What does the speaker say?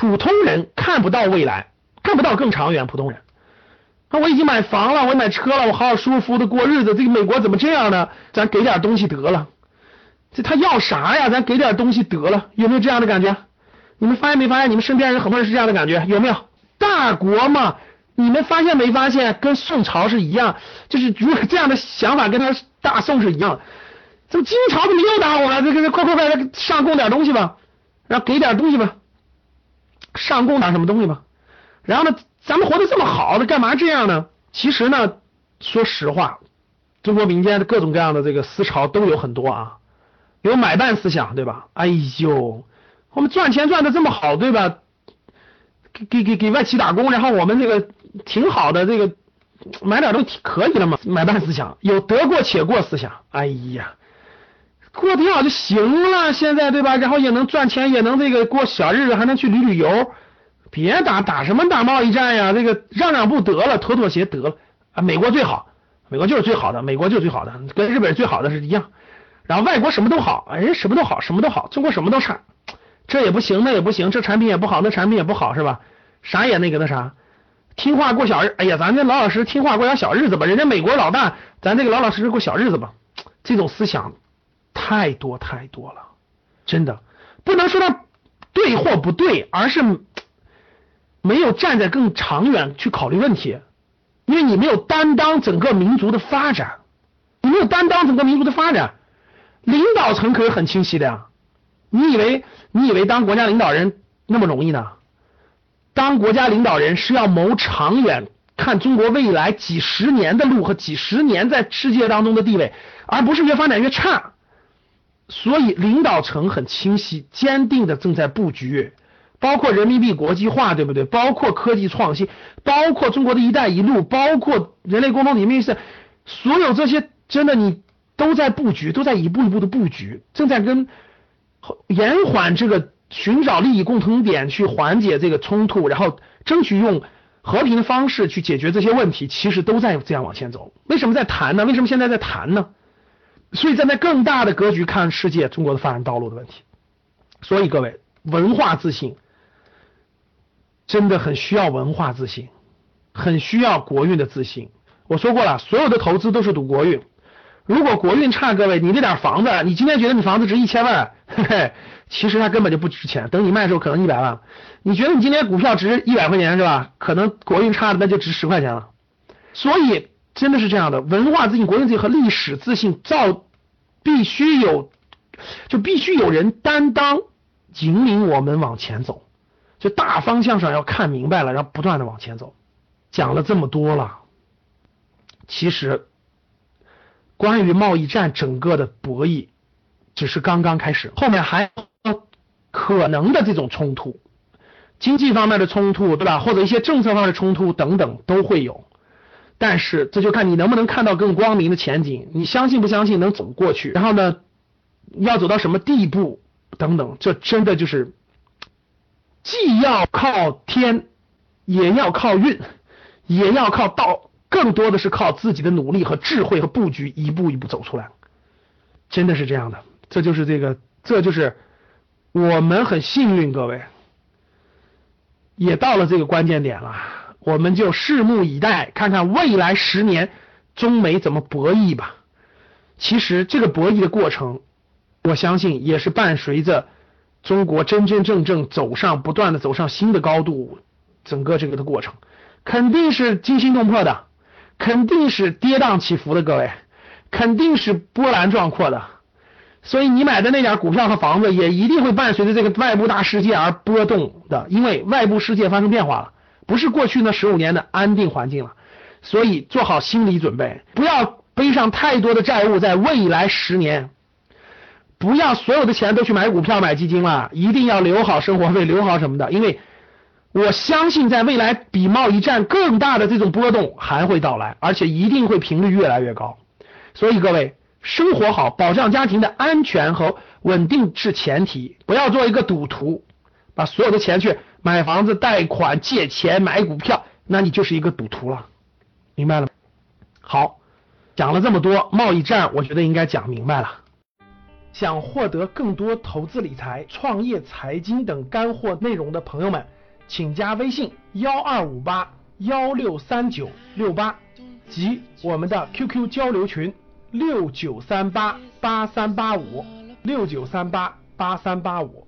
普通人看不到未来，看不到更长远。普通人，那我已经买房了，我买车了，我好好舒服的过日子。这个美国怎么这样呢？咱给点东西得了。这他要啥呀？咱给点东西得了。有没有这样的感觉？你们发现没发现？你们身边人很多人是这样的感觉，有没有？大国嘛，你们发现没发现？跟宋朝是一样，就是如果这样的想法跟他大宋是一样。怎么金朝怎么又打我了？这个快快快，上贡点东西吧，然后给点东西吧。上供点什么东西吧，然后呢，咱们活得这么好，那干嘛这样呢？其实呢，说实话，中国民间的各种各样的这个思潮都有很多啊，有买办思想，对吧？哎呦，我们赚钱赚的这么好，对吧？给给给给外企打工，然后我们这个挺好的，这个买点东西可以了嘛？买办思想，有得过且过思想，哎呀。过挺好就行了，现在对吧？然后也能赚钱，也能这个过小日子，还能去旅旅游。别打打什么打贸易战呀？这个让让步得了，妥妥协得了啊！美国最好，美国就是最好的，美国就是最好的，跟日本最好的是一样。然后外国什么都好，哎，什么都好，什么都好，中国什么都差，这也不行，那也不行，这产品也不好，那产品也不好，是吧？啥也那个那啥，听话过小日，哎呀，咱这老老实实听话过点小日子吧。人家美国老大，咱这个老老实实过小日子吧。这种思想。太多太多了，真的不能说它对或不对，而是没有站在更长远去考虑问题，因为你没有担当整个民族的发展，你没有担当整个民族的发展，领导层可是很清晰的呀。你以为你以为当国家领导人那么容易呢？当国家领导人是要谋长远，看中国未来几十年的路和几十年在世界当中的地位，而不是越发展越差。所以领导层很清晰、坚定的正在布局，包括人民币国际化，对不对？包括科技创新，包括中国的一带一路，包括人类共同体命运是，所有这些真的你都在布局，都在一步一步的布局，正在跟延缓这个寻找利益共同点去缓解这个冲突，然后争取用和平的方式去解决这些问题，其实都在这样往前走。为什么在谈呢？为什么现在在谈呢？所以站在更大的格局看世界，中国的发展道路的问题。所以各位，文化自信真的很需要文化自信，很需要国运的自信。我说过了，所有的投资都是赌国运。如果国运差，各位，你那点房子，你今天觉得你房子值一千万，嘿嘿，其实它根本就不值钱。等你卖的时候，可能一百万。你觉得你今天股票值一百块钱是吧？可能国运差的那就值十块钱了。所以。真的是这样的，文化自信、国运自信和历史自信造必须有，就必须有人担当，引领我们往前走。就大方向上要看明白了，然后不断的往前走。讲了这么多了，其实关于贸易战整个的博弈只是刚刚开始，后面还有可能的这种冲突，经济方面的冲突，对吧？或者一些政策方面的冲突等等都会有。但是这就看你能不能看到更光明的前景，你相信不相信能走过去？然后呢，要走到什么地步等等，这真的就是既要靠天，也要靠运，也要靠道，更多的是靠自己的努力和智慧和布局，一步一步走出来。真的是这样的，这就是这个，这就是我们很幸运，各位也到了这个关键点了。我们就拭目以待，看看未来十年中美怎么博弈吧。其实这个博弈的过程，我相信也是伴随着中国真真正正走上不断的走上新的高度，整个这个的过程肯定是惊心动魄的，肯定是跌宕起伏的，各位肯定是波澜壮阔的。所以你买的那点股票和房子也一定会伴随着这个外部大世界而波动的，因为外部世界发生变化了。不是过去那十五年的安定环境了，所以做好心理准备，不要背上太多的债务，在未来十年，不要所有的钱都去买股票、买基金了，一定要留好生活费，留好什么的，因为我相信在未来比贸易战更大的这种波动还会到来，而且一定会频率越来越高。所以各位，生活好，保障家庭的安全和稳定是前提，不要做一个赌徒，把所有的钱去买房子、贷款、借钱、买股票，那你就是一个赌徒了，明白了吗？好，讲了这么多贸易战，我觉得应该讲明白了。想获得更多投资理财、创业财经等干货内容的朋友们，请加微信幺二五八幺六三九六八及我们的 QQ 交流群六九三八八三八五六九三八八三八五。